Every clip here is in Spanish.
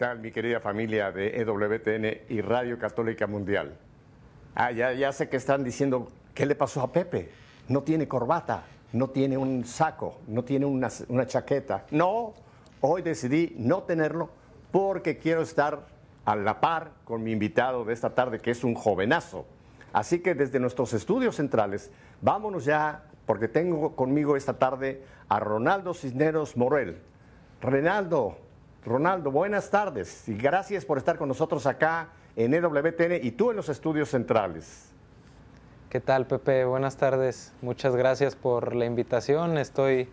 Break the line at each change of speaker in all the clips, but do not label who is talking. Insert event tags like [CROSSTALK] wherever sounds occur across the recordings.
¿Qué tal, mi querida familia de EWTN y Radio Católica Mundial? Ah, ya, ya sé que están diciendo, ¿qué le pasó a Pepe? No tiene corbata, no tiene un saco, no tiene una, una chaqueta. No, hoy decidí no tenerlo porque quiero estar a la par con mi invitado de esta tarde, que es un jovenazo. Así que desde nuestros estudios centrales, vámonos ya, porque tengo conmigo esta tarde a Ronaldo Cisneros Morel. Ronaldo, Ronaldo, buenas tardes y gracias por estar con nosotros acá en EWTN y tú en los estudios centrales.
¿Qué tal, Pepe? Buenas tardes. Muchas gracias por la invitación. Estoy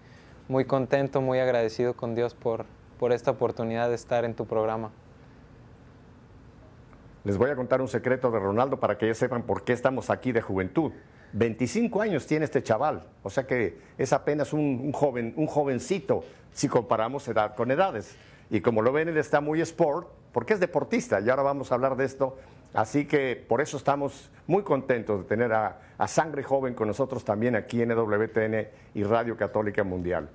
muy contento, muy agradecido con Dios por, por esta oportunidad de estar en tu programa.
Les voy a contar un secreto de Ronaldo para que ellos sepan por qué estamos aquí de juventud. 25 años tiene este chaval, o sea que es apenas un, un joven, un jovencito si comparamos edad con edades. Y como lo ven, él está muy sport, porque es deportista, y ahora vamos a hablar de esto. Así que por eso estamos muy contentos de tener a, a Sangre Joven con nosotros también aquí en EWTN y Radio Católica Mundial.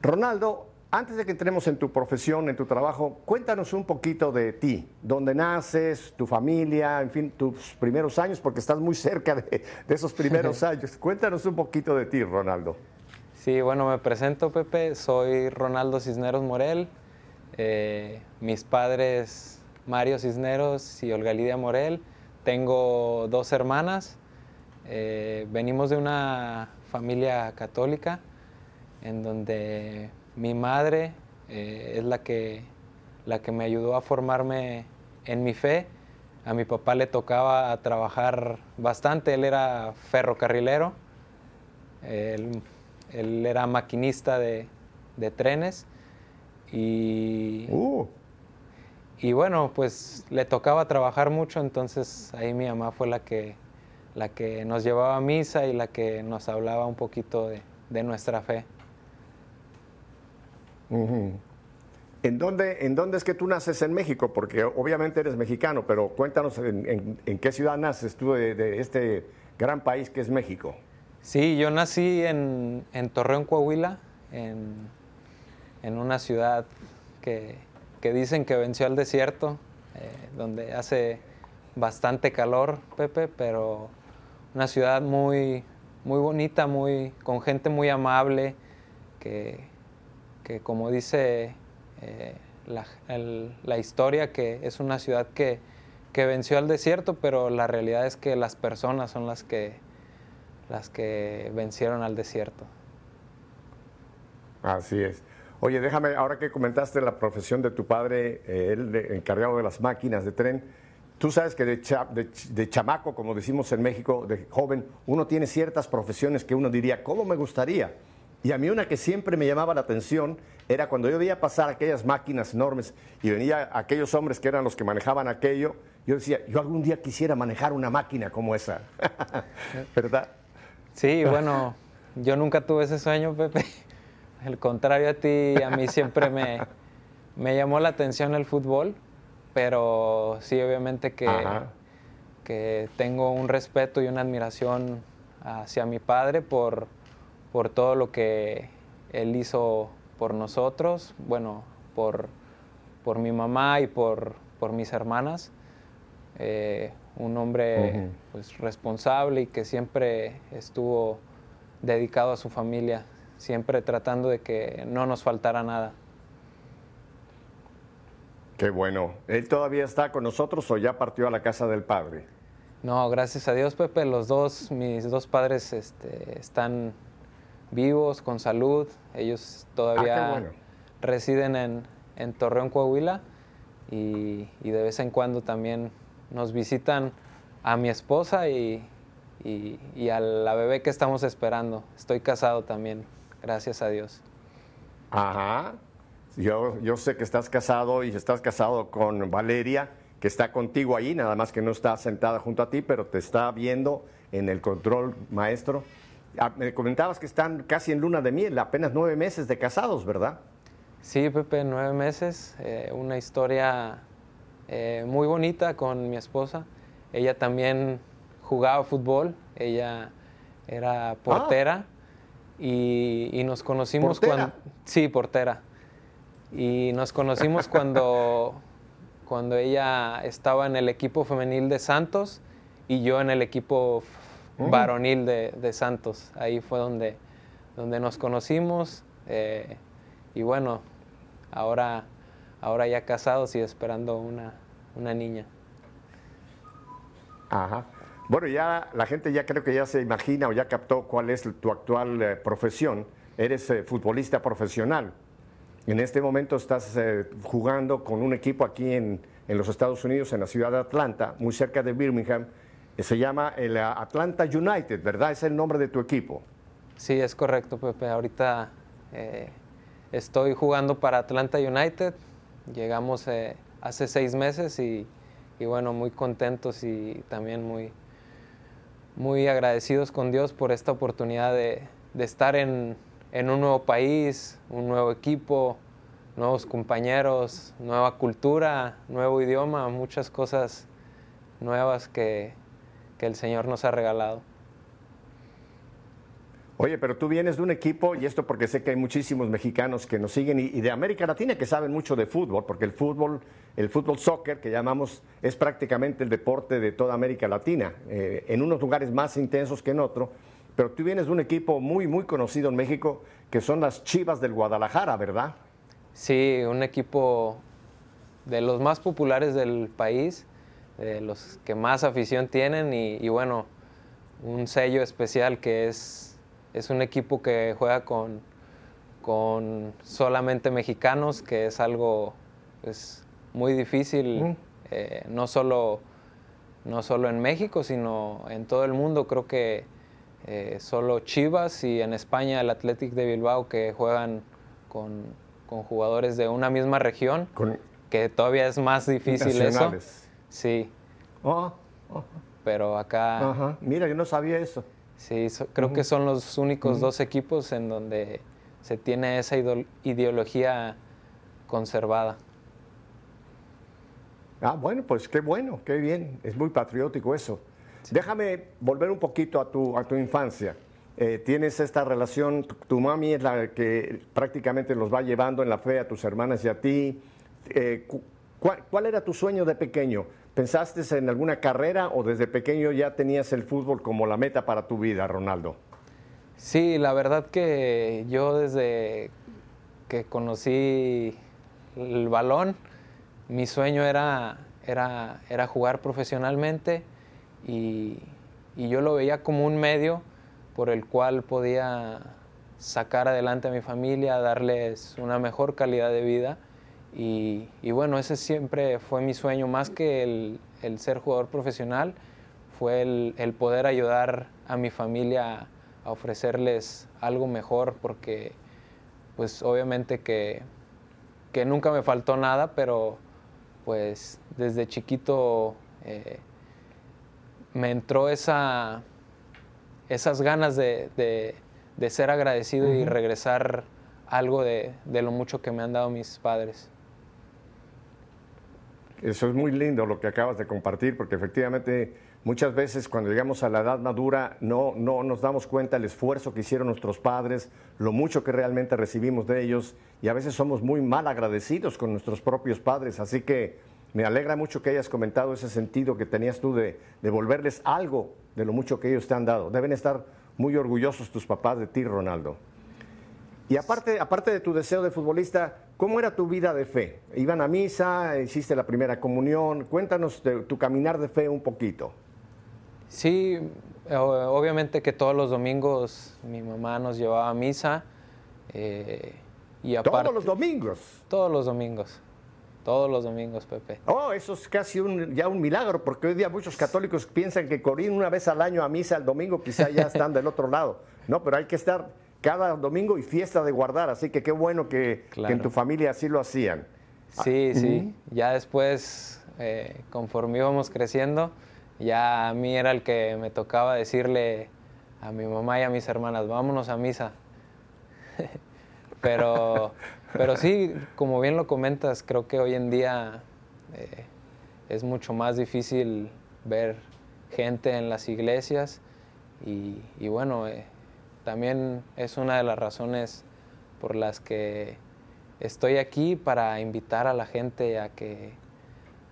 Ronaldo, antes de que entremos en tu profesión, en tu trabajo, cuéntanos un poquito de ti, dónde naces, tu familia, en fin, tus primeros años, porque estás muy cerca de, de esos primeros [LAUGHS] años. Cuéntanos un poquito de ti, Ronaldo.
Sí, bueno, me presento, Pepe. Soy Ronaldo Cisneros Morel. Eh, mis padres, Mario Cisneros y Olga Lidia Morel. Tengo dos hermanas. Eh, venimos de una familia católica en donde mi madre eh, es la que, la que me ayudó a formarme en mi fe. A mi papá le tocaba trabajar bastante, él era ferrocarrilero, él, era maquinista de trenes y,
Uh,
y bueno, pues le tocaba trabajar mucho, entonces ahí mi mamá fue la que, la que nos llevaba a misa y la que nos hablaba un poquito de, de nuestra fe.
¿En dónde, ¿En dónde es que tú naces en México? Porque obviamente eres mexicano, pero cuéntanos en, en- en qué ciudad naces tú de, de este gran país que es México.
Sí, yo nací en, en Torreón, Coahuila, en, en una ciudad que, que dicen que venció al desierto, eh, donde hace bastante calor, Pepe, pero una ciudad muy, muy bonita, muy, con gente muy amable, que, que como dice eh, la, la historia, que es una ciudad que, que venció al desierto, pero la realidad es que las personas son las que, las que vencieron al desierto.
Así es. Oye, déjame, ahora que comentaste la profesión de tu padre, eh, de- encargado de las máquinas de tren, tú sabes que de, cha- de ch- de chamaco, como decimos en México, de joven, uno tiene ciertas profesiones que uno diría, ¿cómo me gustaría? Y a mí una que siempre me llamaba la atención era cuando yo veía pasar aquellas máquinas enormes y venía aquellos hombres que eran los que manejaban aquello, yo decía, yo algún día quisiera manejar una máquina como esa, [LAUGHS] ¿verdad?
Sí, bueno, yo nunca tuve ese sueño, Pepe. Al contrario a ti, a mí siempre me, me llamó la atención el fútbol, pero sí, obviamente que,
Ajá.
que tengo un respeto y una admiración hacia mi padre por, por todo lo que él hizo por nosotros, bueno, por, por mi mamá y por, por mis hermanas. Eh, un hombre pues, responsable y que siempre estuvo dedicado a su familia, siempre tratando de que no nos faltara nada.
Qué bueno. ¿Él todavía está con nosotros o ya partió a la casa del padre?
No, gracias a Dios, Pepe, los dos, mis dos padres este, están vivos, con salud. Ellos todavía
Ah, bueno.
residen en, en Torreón, Coahuila, y, y de vez en cuando también nos visitan a mi esposa y, y- y a la bebé que estamos esperando. Estoy casado también, gracias a Dios.
Ajá. Yo, yo sé que estás casado y estás casado con Valeria, que está contigo ahí, nada más que no está sentada junto a ti, pero te está viendo en el control maestro. Ah, Me comentabas que están casi en luna de miel, apenas nueve meses de casados, ¿verdad?
Sí, Pepe, nueve meses, eh, una historia eh, muy bonita con mi esposa. Ella también jugaba fútbol, ella era portera y, y nos conocimos
¿Portera?
cuando... Sí, portera. Y nos conocimos cuando, [LAUGHS] cuando ella estaba en el equipo femenil de Santos y yo en el equipo
Mm.
varonil de, de Santos. Ahí fue donde, donde nos conocimos. eh, y bueno, ahora, ahora ya casados y esperando una, una niña.
Ajá. Bueno, ya la gente ya creo que ya se imagina o ya captó cuál es tu actual eh, profesión. Eres eh, futbolista profesional. En este momento estás eh, jugando con un equipo aquí en, en los Estados Unidos, en la ciudad de Atlanta, muy cerca de Birmingham. Eh, Se llama el Atlanta United, ¿verdad? Es el nombre de tu equipo.
Sí, es correcto, Pepe. Ahorita estoy jugando para Atlanta United. Llegamos hace seis meses y, y bueno, muy contentos y también muy, muy agradecidos con Dios por esta oportunidad de, estar en, un nuevo país, un nuevo equipo, nuevos compañeros, nueva cultura, nuevo idioma, muchas cosas nuevas que el Señor nos ha regalado.
Oye, pero tú vienes de un equipo, y esto porque sé que hay muchísimos mexicanos que nos siguen y, de América Latina que saben mucho de fútbol, porque el fútbol, el fútbol soccer que llamamos, es prácticamente el deporte de toda América Latina, eh, en unos lugares más intensos que en otros. Pero tú vienes de un equipo muy, muy conocido en México, que son las Chivas del Guadalajara, ¿verdad?
Sí, un equipo de los más populares del país, de los que más afición tienen y bueno, un sello especial que es, es un equipo que juega con, con solamente mexicanos, que es algo pues, muy difícil,
Mm.
eh, no, solo, no solo en México, sino en todo el mundo. Creo que eh, solo Chivas y en España el Athletic de Bilbao que juegan con, con jugadores de una misma región,
Con
que todavía es más difícil eso. Sí,
Oh, oh,
pero acá
ajá. Mira, yo no sabía eso.
Sí, so- creo que son los únicos dos equipos en donde se tiene esa ideología conservada.
Ah, bueno, pues qué bueno, qué bien. Es muy patriótico eso. Déjame volver un poquito a tu, a tu infancia. Eh, tienes esta relación, tu, tu mami es la que prácticamente los va llevando en la fe a tus hermanas y a ti. Eh, cu- ¿cuál, cuál era tu sueño de pequeño? ¿Pensaste en alguna carrera o desde pequeño ya tenías el fútbol como la meta para tu vida, Ronaldo?
Sí, la verdad que yo desde que conocí el balón, mi sueño era, era, jugar profesionalmente y yo lo veía como un medio por el cual podía sacar adelante a mi familia, darles una mejor calidad de vida. Y, y bueno, ese siempre fue mi sueño, más que el, el ser jugador profesional, fue el, el poder ayudar a mi familia a ofrecerles algo mejor, porque pues obviamente que, que nunca me faltó nada, pero pues desde chiquito eh, me entró esa, esas ganas de, de- de ser agradecido y regresar algo de, de lo mucho que me han dado mis padres.
Eso es muy lindo lo que acabas de compartir, porque efectivamente muchas veces cuando llegamos a la edad madura no, no nos damos cuenta del esfuerzo que hicieron nuestros padres, lo mucho que realmente recibimos de ellos y a veces somos muy mal agradecidos con nuestros propios padres. Así que me alegra mucho que hayas comentado ese sentido que tenías tú de devolverles algo de lo mucho que ellos te han dado. Deben estar muy orgullosos tus papás de ti, Ronaldo. Y aparte, aparte de tu deseo de futbolista, ¿cómo era tu vida de fe? ¿Iban a misa? ¿Hiciste la primera comunión? Cuéntanos de tu caminar de fe un poquito.
Sí, obviamente que todos los domingos mi mamá nos llevaba a misa. eh, y aparte,
Todos los domingos.
Todos los domingos. Todos los domingos, Pepe.
Oh, eso es casi un, ya un milagro, porque hoy día muchos católicos piensan que correr una vez al año a misa el domingo quizá ya están del otro lado. No, pero hay que estar cada domingo y fiesta de guardar, así que qué bueno que, que en tu familia así lo hacían.
Sí, sí. Ya después, eh, conforme íbamos creciendo, ya a mí era el que me tocaba decirle a mi mamá y a mis hermanas, vámonos a misa. [LAUGHS] pero, pero sí, como bien lo comentas, creo que hoy en día eh, es mucho más difícil ver gente en las iglesias y, y bueno, eh, también es una de las razones por las que estoy aquí para invitar a la gente a que,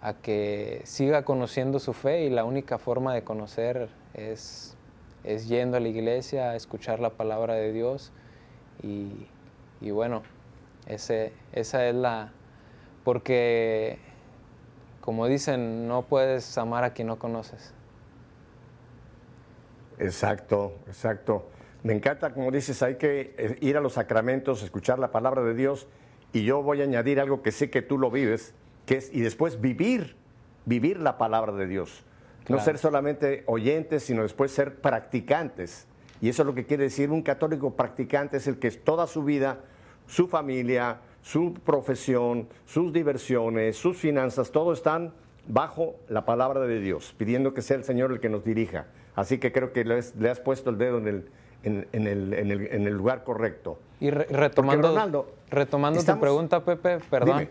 a que siga conociendo su fe y la única forma de conocer es, es yendo a la iglesia, a escuchar la palabra de Dios y, y bueno, ese, esa es la... porque como dicen, no puedes amar a quien no conoces.
Exacto, exacto. Me encanta, como dices, hay que eh, ir a los sacramentos, escuchar la palabra de Dios y yo voy a añadir algo que sé que tú lo vives, que es, y después vivir, vivir la palabra de Dios. No ser solamente oyentes, sino después ser practicantes. Y eso es lo que quiere decir un católico practicante, es el que toda su vida, su familia, su profesión, sus diversiones, sus finanzas, todo están bajo la palabra de Dios, pidiendo que sea el Señor el que nos dirija. Así que creo que le has, puesto el dedo en el, en, el, en el, lugar correcto.
Y retomando, retomando tu pregunta, Pepe, perdón.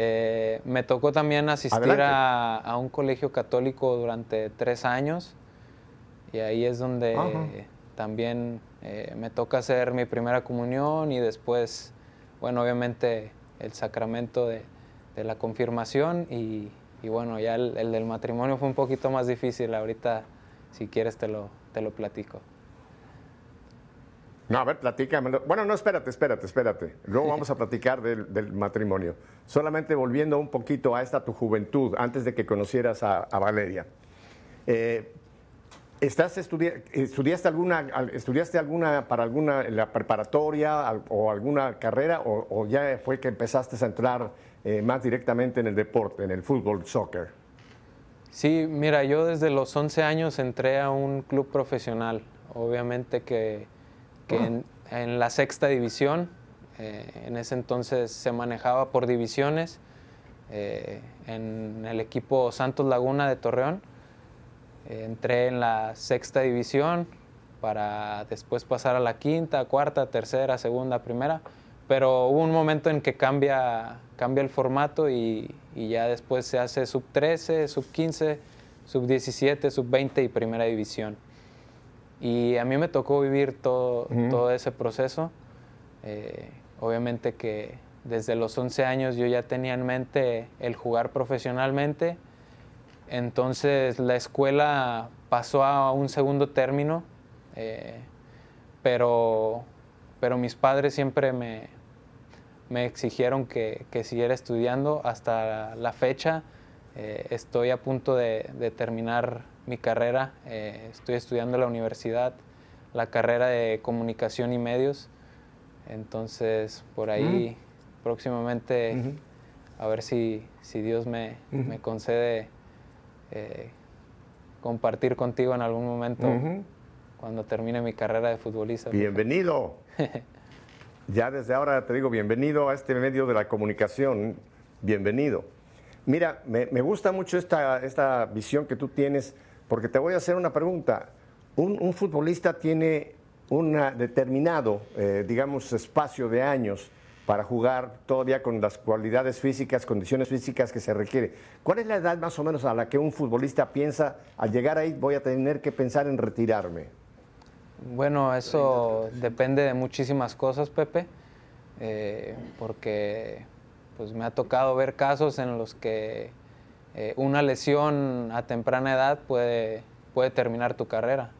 Eh, me tocó también asistir a, un colegio católico durante tres años y ahí es donde también eh, me toca hacer mi primera comunión y después bueno, obviamente el sacramento de, la confirmación y, bueno, ya el, del matrimonio fue un poquito más difícil. Ahorita, si quieres, te lo, te lo platico.
No, a ver, platícame. Bueno, no, espérate, espérate, espérate. Luego vamos a platicar del, matrimonio. Solamente volviendo un poquito a esta tu juventud, antes de que conocieras a, Valeria. Eh, ¿Estás estudiaste alguna, estudiaste alguna para alguna la preparatoria o alguna carrera o, ya fue que empezaste a entrar eh, más directamente en el deporte, en el fútbol, soccer?
Sí, mira, yo desde los 11 años entré a un club profesional. Obviamente que, en, la sexta división, eh, en ese entonces se manejaba por divisiones, eh, en el equipo Santos Laguna de Torreón entré en la sexta división para después pasar a la quinta, cuarta, tercera, segunda, primera. Pero hubo un momento en que cambia, cambia el formato y, ya después se hace sub 13, sub 15, sub 17, sub 20 y primera división. Y a mí me tocó vivir todo, todo ese proceso. Eh, obviamente que desde los 11 años yo ya tenía en mente el jugar profesionalmente entonces la escuela pasó a un segundo término, eh, pero, pero mis padres siempre me, me exigieron que, que, siguiera estudiando. Hasta la fecha eh, estoy a punto de, terminar mi carrera. Eh, estoy estudiando en la universidad la carrera de comunicación y medios. Entonces, por ahí mm. próximamente, a ver si, si Dios me, me concede eh, compartir contigo en algún momento cuando termine mi carrera de futbolista.
Bienvenido. [LAUGHS] ya desde ahora te digo, bienvenido a este medio de la comunicación. Bienvenido. Mira, me, gusta mucho esta, esta visión que tú tienes, porque te voy a hacer una pregunta. Un, futbolista tiene un determinado, eh, digamos, espacio de años para jugar todavía con las cualidades físicas, condiciones físicas que se requiere. ¿Cuál es la edad más o menos a la que un futbolista piensa, al llegar ahí voy a tener que pensar en retirarme?
Bueno, eso depende de muchísimas cosas, Pepe, eh, porque pues me ha tocado ver casos en los que eh, una lesión a temprana edad puede, puede terminar tu carrera.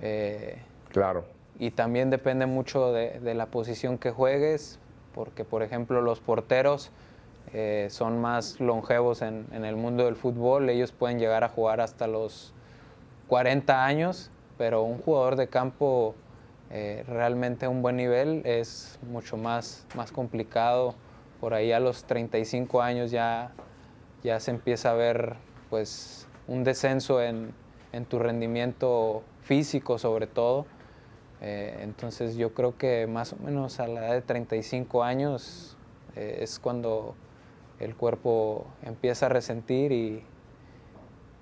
Eh, claro.
Y también depende mucho de, de, la posición que juegues, porque por ejemplo los porteros eh, son más longevos en, el mundo del fútbol, ellos pueden llegar a jugar hasta los 40 años, pero un jugador de campo eh, realmente a un buen nivel es mucho más, más complicado. Por ahí a los 35 años ya, ya se empieza a ver pues, un descenso en, en tu rendimiento físico sobre todo. Eh, entonces yo creo que más o menos a la edad de 35 años eh, es cuando el cuerpo empieza a resentir y...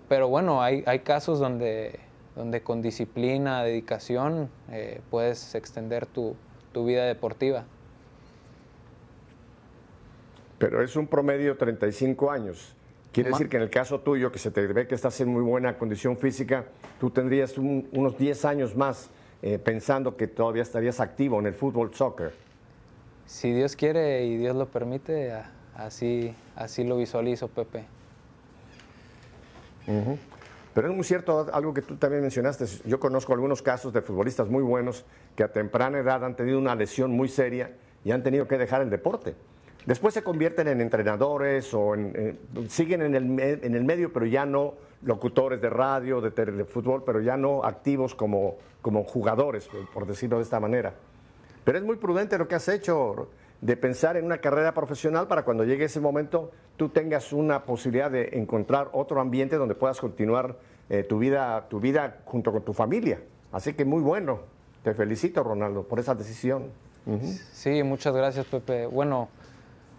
Pero bueno, hay, hay casos donde, donde con disciplina, dedicación, eh, puedes extender tu, tu vida deportiva.
Pero es un promedio 35 años. Quiere decir que en el caso tuyo, que se te ve que estás en muy buena condición física, tú tendrías unos 10 años más eh, pensando que todavía estarías activo en el fútbol soccer.
si Dios quiere y Dios lo permite, así, así lo visualizo, Pepe.
Pero es muy cierto algo que tú también mencionaste. Yo conozco algunos casos de futbolistas muy buenos que a temprana edad han tenido una lesión muy seria y han tenido que dejar el deporte. Después se convierten en entrenadores o siguen en el, en el, medio, pero ya no locutores de radio, de, de, fútbol, pero ya no activos como, como jugadores, por decirlo de esta manera. Pero es muy prudente lo que has hecho de pensar en una carrera profesional para cuando llegue ese momento tú tengas una posibilidad de encontrar otro ambiente donde puedas continuar eh, tu, vida, tu vida junto con tu familia. Así que muy bueno. Te felicito, Ronaldo, por esa decisión.
Sí, muchas gracias, Pepe. Bueno,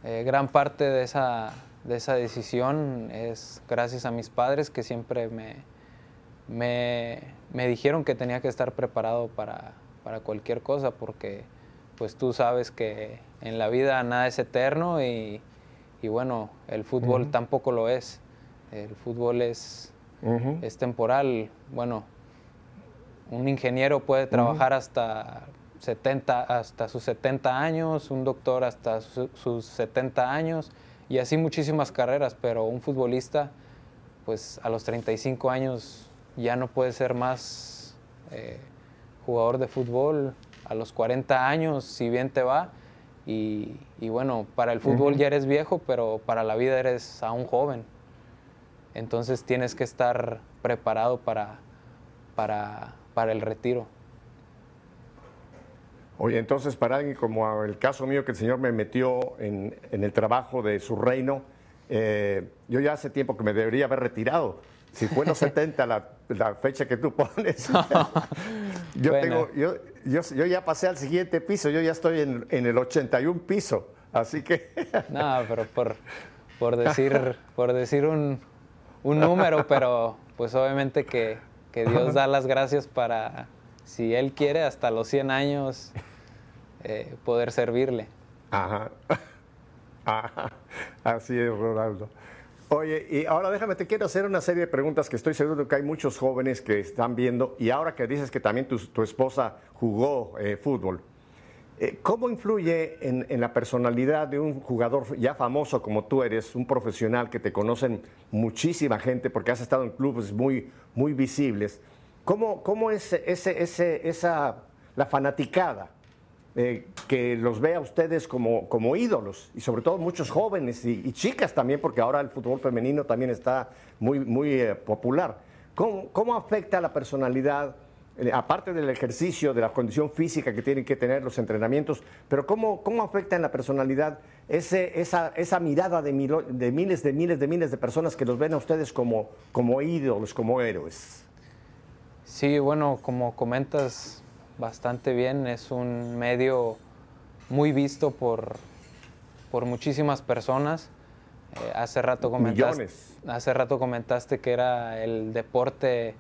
eh, gran parte de esa, de esa decisión es gracias a mis padres que siempre me, me, dijeron que tenía que estar preparado para, para cualquier cosa porque pues tú sabes que en la vida nada es eterno y, bueno, el fútbol tampoco lo es. El fútbol es, es temporal. Bueno, un ingeniero puede trabajar hasta 70, hasta sus 70 años, un doctor hasta sus 70 años y así muchísimas carreras, pero un futbolista pues a los 35 años ya no puede ser más eh, jugador de fútbol, a los 40 años, si bien te va. Y, bueno, para el fútbol ya eres viejo, pero para la vida eres aún joven. Entonces tienes que estar preparado para, para, para el retiro.
Oye, entonces para alguien como el caso mío, que el Señor me metió en, en el trabajo de su reino, eh, yo ya hace tiempo que me debería haber retirado. Si fue en los [LAUGHS] 70 la, la, fecha que tú pones, [LAUGHS] yo, tengo, yo, yo, yo, ya pasé al siguiente piso, yo ya estoy en, en el 81 piso, así que... [LAUGHS]
no, pero por, por decir, por decir un, un número, pero pues obviamente que, que, Dios da las gracias para, si Él quiere, hasta los 100 años eh, poder servirle.
Ajá. [LAUGHS] Ajá. Así es, Ronaldo. Oye, y ahora déjame, te quiero hacer una serie de preguntas que estoy seguro que hay muchos jóvenes que están viendo y ahora que dices que también tu, esposa jugó eh, fútbol, eh, ¿cómo influye en, la personalidad de un jugador ya famoso como tú eres, un profesional que te conocen muchísima gente porque has estado en clubes muy, muy visibles? ¿Cómo, cómo es esa, la fanaticada? Eh, que los vea a ustedes como, como ídolos y sobre todo muchos jóvenes y, chicas también, porque ahora el fútbol femenino también está muy, muy eh, popular. ¿Cómo, ¿Cómo, afecta la personalidad, eh, aparte del ejercicio, de la condición física que tienen que tener los entrenamientos, pero cómo, cómo afecta en la personalidad ese, esa, esa mirada de, de miles, de miles, de miles de personas que los ven a ustedes como, como ídolos, como héroes?
Sí, bueno, como comentas, bastante bien. Es un medio muy visto por, por muchísimas personas. Eh, hace, rato comentaste, hace rato comentaste que era el deporte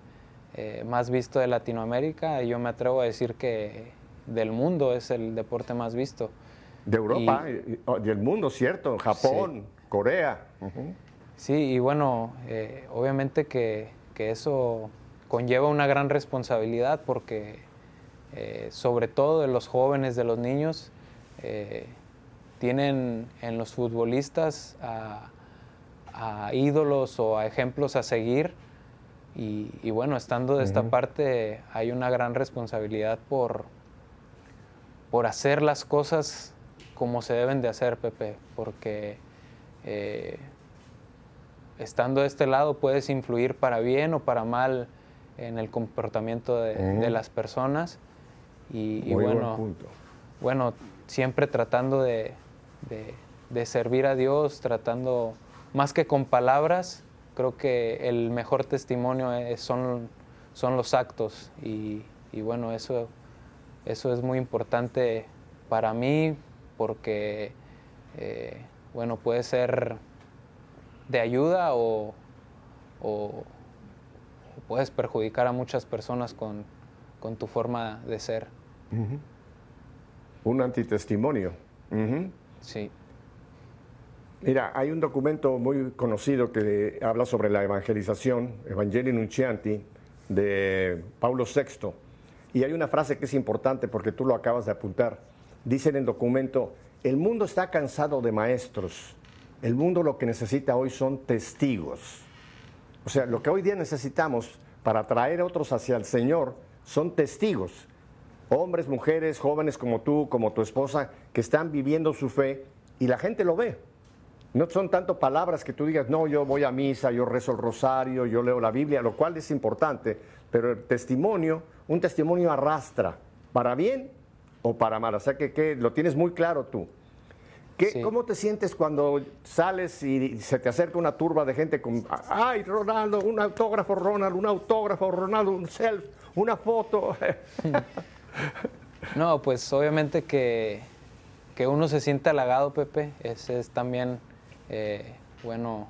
eh, más visto de Latinoamérica y yo me atrevo a decir que del mundo es el deporte más visto.
De Europa y, oh, del mundo, ¿cierto? Japón, Corea.
Sí, y bueno, eh, obviamente que, que eso conlleva una gran responsabilidad porque eh, sobre todo de los jóvenes, de los niños, eh, tienen en los futbolistas a, ídolos o a ejemplos a seguir. Y, bueno, estando de esta parte hay una gran responsabilidad por, por hacer las cosas como se deben de hacer, Pepe, porque eh, estando de este lado puedes influir para bien o para mal en el comportamiento de las personas. Y, bueno, bueno, siempre tratando de, servir a Dios, tratando, más que con palabras, creo que el mejor testimonio son, son los actos. Y, bueno, eso, eso es muy importante para mí porque, eh, bueno, puede ser de ayuda o, o, puedes perjudicar a muchas personas con, con tu forma de ser.
Un antitestimonio.
Sí.
Mira, hay un documento muy conocido que habla sobre la evangelización, Evangelii Nuncianti, de Paulo VI. Y hay una frase que es importante porque tú lo acabas de apuntar. Dice en el documento el mundo está cansado de maestros. El mundo lo que necesita hoy son testigos. O sea, lo que hoy día necesitamos para traer a otros hacia el Señor son testigos. Hombres, mujeres, jóvenes como tú, como tu esposa, que están viviendo su fe y la gente lo ve. No son tanto palabras que tú digas, no, yo voy a misa, yo rezo el rosario, yo leo la Biblia, lo cual es importante, pero el testimonio, un testimonio arrastra, para bien o para mal. O sea que, que lo tienes muy claro tú. ¿Cómo te sientes cuando sales y se te acerca una turba de gente con, ay, Ronaldo, un autógrafo, Ronald, un autógrafo, Ronaldo, un selfie, una foto? [LAUGHS]
no, pues obviamente que, que, uno se siente halagado, Pepe. Ese es también, eh, bueno,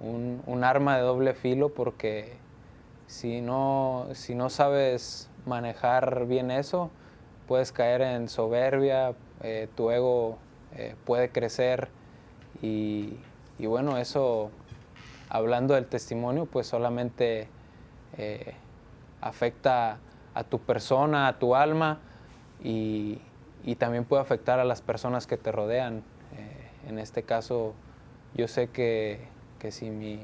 un, arma de doble filo porque si no, si no sabes manejar bien eso, puedes caer en soberbia, eh, tu ego eh, puede crecer y, bueno, eso, hablando del testimonio, pues solamente afecta a tu persona, a tu alma y, también puede afectar a las personas que te rodean. Eh, en este caso, yo sé que, si, mi,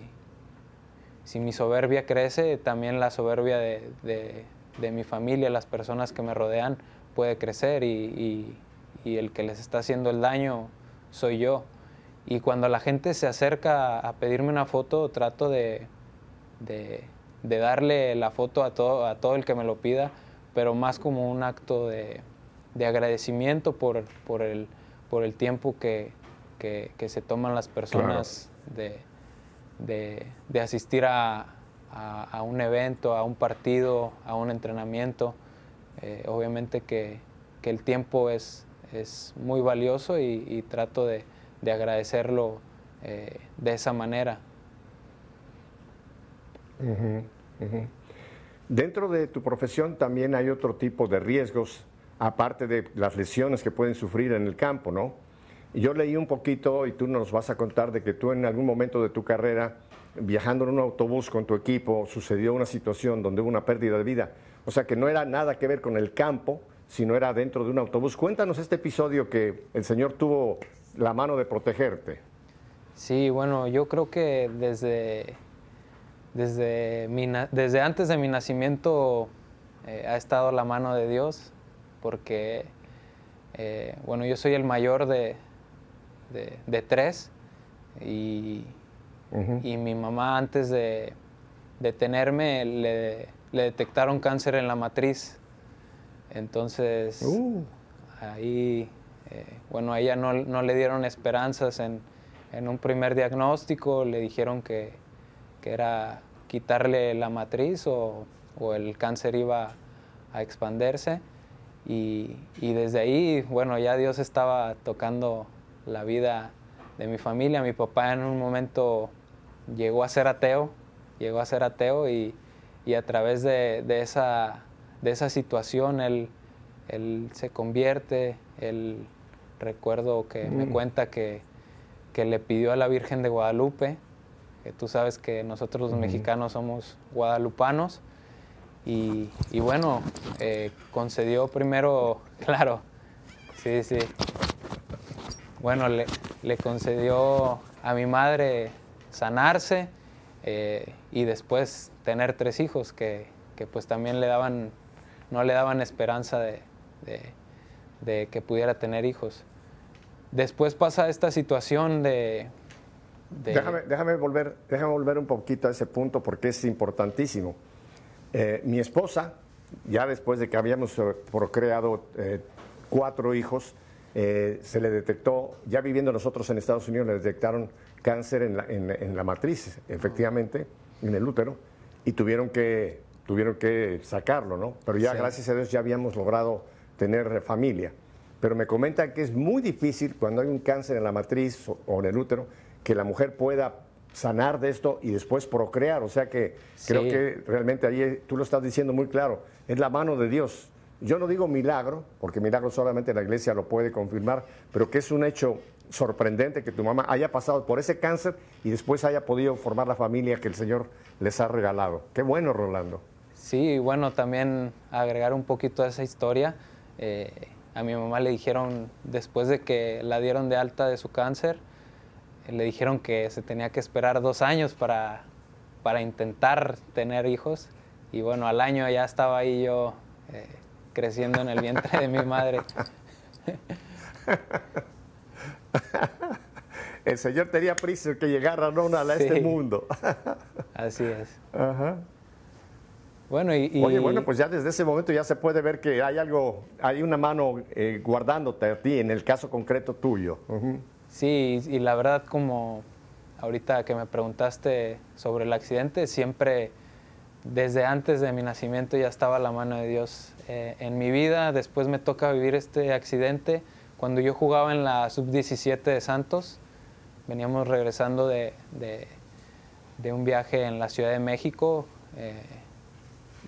si mi soberbia crece, también la soberbia de, mi familia, las personas que me rodean, puede crecer y, y el que les está haciendo el daño soy yo. Y cuando la gente se acerca a pedirme una foto, trato de, de, darle la foto a todo, a todo el que me lo pida, pero más como un acto de, de agradecimiento por, por, el, por el tiempo que, que, se toman las personas de, de, asistir a, a, un evento, a un partido, a un entrenamiento. Eh, obviamente que, que el tiempo es, es muy valioso y, trato de, agradecerlo eh, de esa manera.
Dentro de tu profesión también hay otro tipo de riesgos, aparte de las lesiones que pueden sufrir en el campo, ¿no? Yo leí un poquito y tú nos vas a contar de que tú en algún momento de tu carrera, viajando en un autobús con tu equipo, sucedió una situación donde hubo una pérdida de vida. O sea que no era nada que ver con el campo, si no era dentro de un autobús. Cuéntanos este episodio que el Señor tuvo la mano de protegerte.
Sí, bueno, yo creo que desde, desde, desde antes de mi nacimiento eh, ha estado la mano de Dios, porque, eh, bueno, yo soy el mayor de, de, tres y, y, mi mamá antes de, de tenerme le, le detectaron cáncer en la matriz entonces, uh. ahí, eh, bueno, a ella no, le dieron esperanzas en, un primer diagnóstico, le dijeron que, era quitarle la matriz o, el cáncer iba a expandirse. Y, desde ahí, bueno, ya Dios estaba tocando la vida de mi familia. Mi papá en un momento llegó a ser ateo, llegó a ser ateo y, a través de esa de esa situación él, él se convierte, él recuerdo que me mm. cuenta que, le pidió a la Virgen de Guadalupe, que tú sabes que nosotros los mexicanos somos guadalupanos, y, bueno, eh, concedió primero, [LAUGHS] claro, sí, sí, bueno, le, concedió a mi madre sanarse eh, y después tener tres hijos que, que pues también le daban no le daban esperanza de, que pudiera tener hijos. Después pasa esta situación de...
Déjame, volver, déjame volver un poquito a ese punto porque es importantísimo. Eh, mi esposa, ya después de que habíamos eh, procreado eh, cuatro hijos, se le detectó, ya viviendo nosotros en Estados Unidos, le detectaron cáncer en la, en la matriz, efectivamente, en el útero, y tuvieron que tuvieron que sacarlo, ¿no? Pero ya, gracias a Dios, ya habíamos logrado tener familia. Pero me comentan que es muy difícil cuando hay un cáncer en la matriz o, en el útero que la mujer pueda sanar de esto y después procrear. O sea que creo que realmente ahí tú lo estás diciendo muy claro, es la mano de Dios. Yo no digo milagro, porque milagro solamente la iglesia lo puede confirmar, pero que es un hecho sorprendente que tu mamá haya pasado por ese cáncer y después haya podido formar la familia que el Señor les ha regalado. Qué bueno, Rolando.
Sí, bueno, también agregar un poquito a esa historia. Eh, a mi mamá le dijeron, después de que la dieron de alta de su cáncer, le dijeron que se tenía que esperar dos años para, para intentar tener hijos. Y bueno, al año ya estaba ahí yo eh, creciendo en el vientre de mi madre. [LAUGHS]
el Señor tenía prisa que llegara Ronald a este mundo. [LAUGHS]
Así es. Bueno, y,
Oye, bueno, pues ya desde ese momento ya se puede ver que hay algo, hay una mano eh, guardándote a ti, en el caso concreto tuyo.
Sí, y la verdad como ahorita que me preguntaste sobre el accidente, siempre desde antes de mi nacimiento ya estaba la mano de Dios eh, en mi vida. Después me toca vivir este accidente cuando yo jugaba en la sub-17 de Santos. Veníamos regresando de, un viaje en la Ciudad de México eh,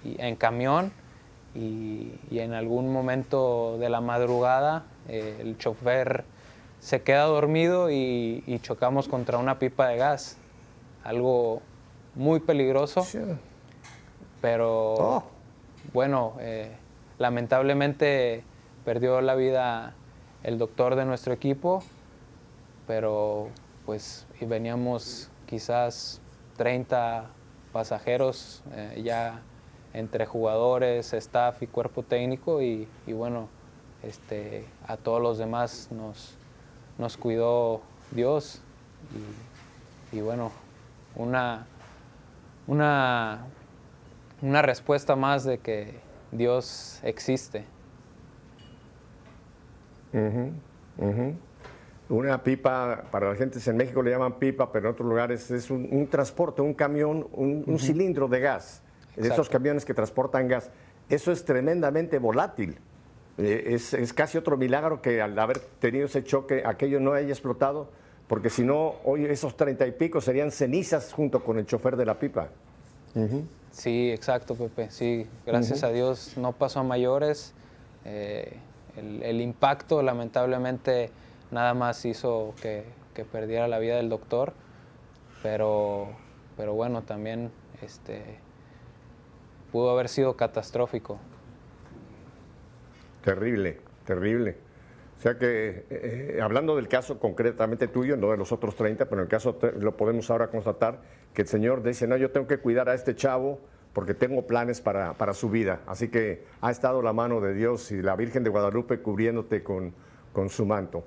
en camión y, en algún momento de la madrugada eh, el chofer se queda dormido y, chocamos contra una pipa de gas. Algo muy peligroso. Pero oh. bueno, eh, lamentablemente perdió la vida el doctor de nuestro equipo, pero pues veníamos quizás 30 pasajeros eh, ya entre jugadores, staff y cuerpo técnico y, bueno, este, a todos los demás nos, nos cuidó Dios y, bueno, una, una, una respuesta más de que Dios existe.
Una pipa, para la gente en México le llaman pipa, pero en otros lugares es un, transporte, un camión, un, cilindro de gas, de esos camiones que transportan gas. Eso es tremendamente volátil. Eh, es, es, casi otro milagro que al haber tenido ese choque aquello no haya explotado, porque si no, hoy esos treinta y pico serían cenizas junto con el chofer de la pipa.
Sí, exacto, Pepe. Sí, gracias a Dios no pasó a mayores. Eh, el, impacto lamentablemente nada más hizo que, perdiera la vida del doctor, pero, pero bueno, también este, pudo haber sido catastrófico.
Terrible, terrible. O sea que, eh, hablando del caso concretamente tuyo, no de los otros 30, pero en el caso lo podemos ahora constatar, que el Señor dice, no, yo tengo que cuidar a este chavo porque tengo planes para, para su vida. Así que ha estado la mano de Dios y la Virgen de Guadalupe cubriéndote con, con su manto.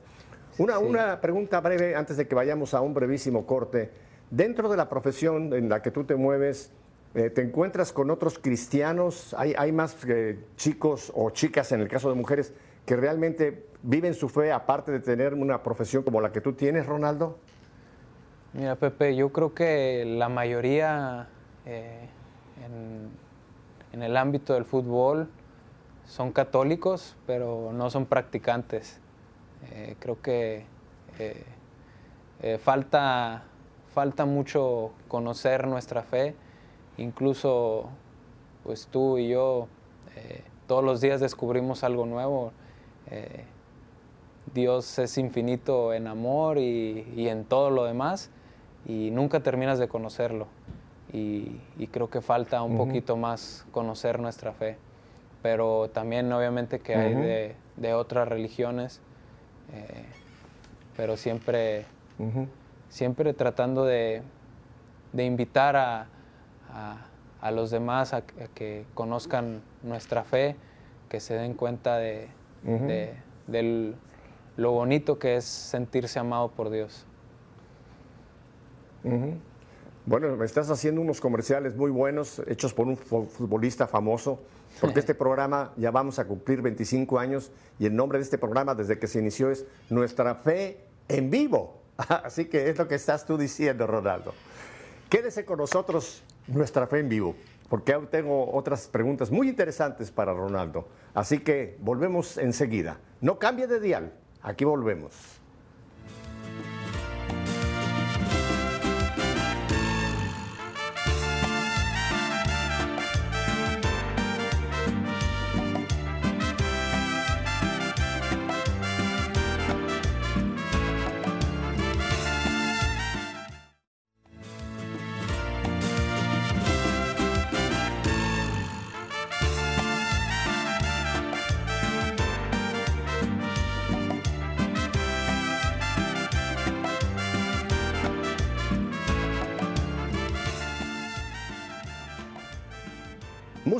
Una, una pregunta breve antes de que vayamos a un brevísimo corte. Dentro de la profesión en la que tú te mueves, eh, ¿Te encuentras con otros cristianos? ¿Hay, más eh, chicos o chicas, en el caso de mujeres, que realmente viven su fe aparte de tener una profesión como la que tú tienes, Ronaldo?
Mira, Pepe, yo creo que la mayoría eh, en, el ámbito del fútbol son católicos, pero no son practicantes. creo que falta, falta mucho conocer nuestra fe incluso pues tú y yo eh, todos los días descubrimos algo nuevo. Eh, Dios es infinito en amor y, en todo lo demás y nunca terminas de conocerlo. Y, creo que falta un poquito más conocer nuestra fe. Pero también obviamente que hay de, otras religiones, eh, pero siempre, siempre tratando de invitar a, a, los demás a, que conozcan nuestra fe, que se den cuenta de, lo bonito que es sentirse amado por Dios.
Bueno, me estás haciendo unos comerciales muy buenos, hechos por un futbolista famoso, porque este [LAUGHS] programa ya vamos a cumplir 25 años y el nombre de este programa desde que se inició es Nuestra Fe en Vivo. [LAUGHS] Así que es lo que estás tú diciendo, Ronaldo. Quédese con nosotros nuestra fe en vivo, porque aún tengo otras preguntas muy interesantes para Ronaldo. Así que volvemos enseguida. No cambie de dial, aquí volvemos.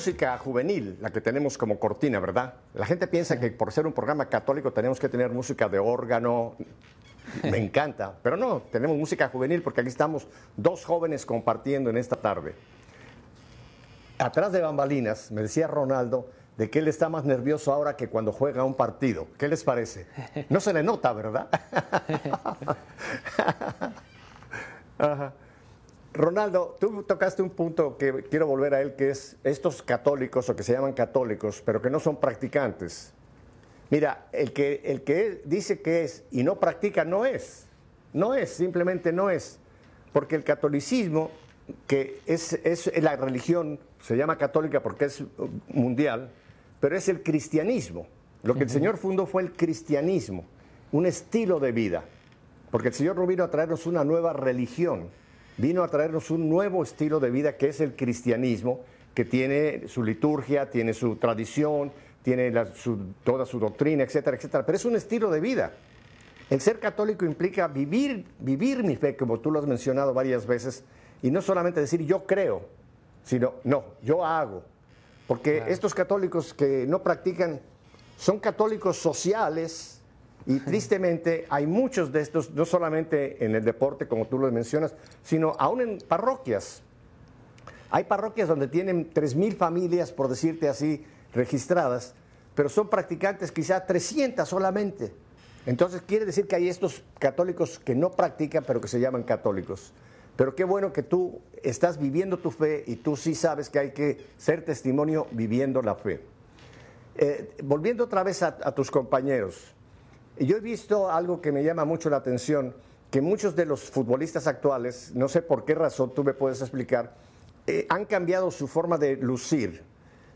Música juvenil, la que tenemos como cortina, ¿verdad? La gente piensa que por ser un programa católico tenemos que tener música de órgano. Me [LAUGHS] encanta, pero no, tenemos música juvenil porque aquí estamos dos jóvenes compartiendo en esta tarde. Atrás de bambalinas, me decía Ronaldo, de que él está más nervioso ahora que cuando juega un partido. ¿Qué les parece? No se le nota, ¿verdad? [LAUGHS] [LAUGHS] Ajá. Ronaldo, tú tocaste un punto que quiero volver a él, que es estos católicos o que se llaman católicos, pero que no son practicantes. Mira, el que, el que dice que es y no practica no es. No es, simplemente no es. Porque el catolicismo, que es, es la religión, se llama católica porque es mundial, pero es el cristianismo. Lo que el Señor fundó fue el cristianismo, un estilo de vida. Porque el Señor no vino a traernos una nueva religión vino a traernos un nuevo estilo de vida que es el cristianismo, que tiene su liturgia, tiene su tradición, tiene toda su doctrina, etcétera, etcétera. Pero es un estilo de vida. El ser católico implica vivir, vivir mi fe, como tú lo has mencionado varias veces, y no solamente decir yo creo, sino no, yo hago. Porque estos católicos que no practican son católicos sociales, y tristemente hay muchos de estos, no solamente en el deporte, como tú lo mencionas, sino aún en parroquias. Hay parroquias donde tienen 3.000 familias, por decirte así, registradas, pero son practicantes quizá 300 solamente. Entonces quiere decir que hay estos católicos que no practican, pero que se llaman católicos. Pero qué bueno que tú estás viviendo tu fe y tú sí sabes que hay que ser testimonio viviendo la fe. Eh, volviendo otra vez a tus compañeros, yo he visto algo que me llama mucho la atención, que muchos de los futbolistas actuales, no sé por qué razón tú me puedes explicar, eh, han cambiado su forma de lucir.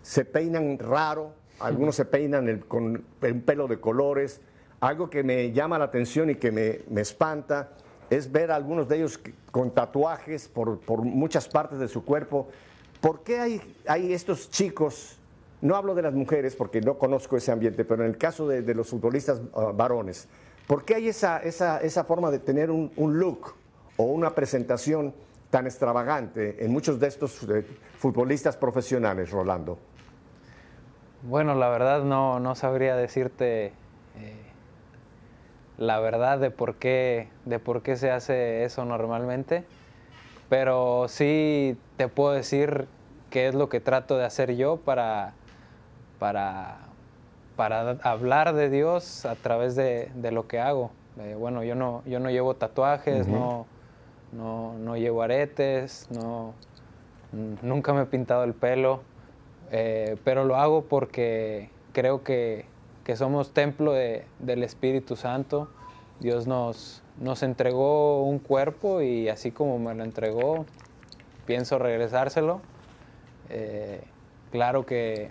Se peinan raro, algunos se peinan con un pelo de colores. Algo que me llama la atención y que me, espanta es ver a algunos de ellos con tatuajes por, muchas partes de su cuerpo. ¿Por qué hay, hay estos chicos no hablo de las mujeres porque no conozco ese ambiente, pero en el caso de, los futbolistas ah, varones, ¿por qué hay esa, esa, forma de tener un, look o una presentación tan extravagante en muchos de estos eh, futbolistas profesionales, Rolando?
Bueno, la verdad no, no sabría decirte eh, la verdad de por, qué, de por qué se hace eso normalmente, pero sí te puedo decir qué es lo que trato de hacer yo para para, para hablar de Dios a través de, lo que hago. Eh, bueno, yo no, yo no llevo tatuajes, no, no, llevo aretes, no, nunca me he pintado el pelo, eh, pero lo hago porque creo que, somos templo del Espíritu Santo. Dios nos, nos entregó un cuerpo y así como me lo entregó, pienso regresárselo. Eh, claro que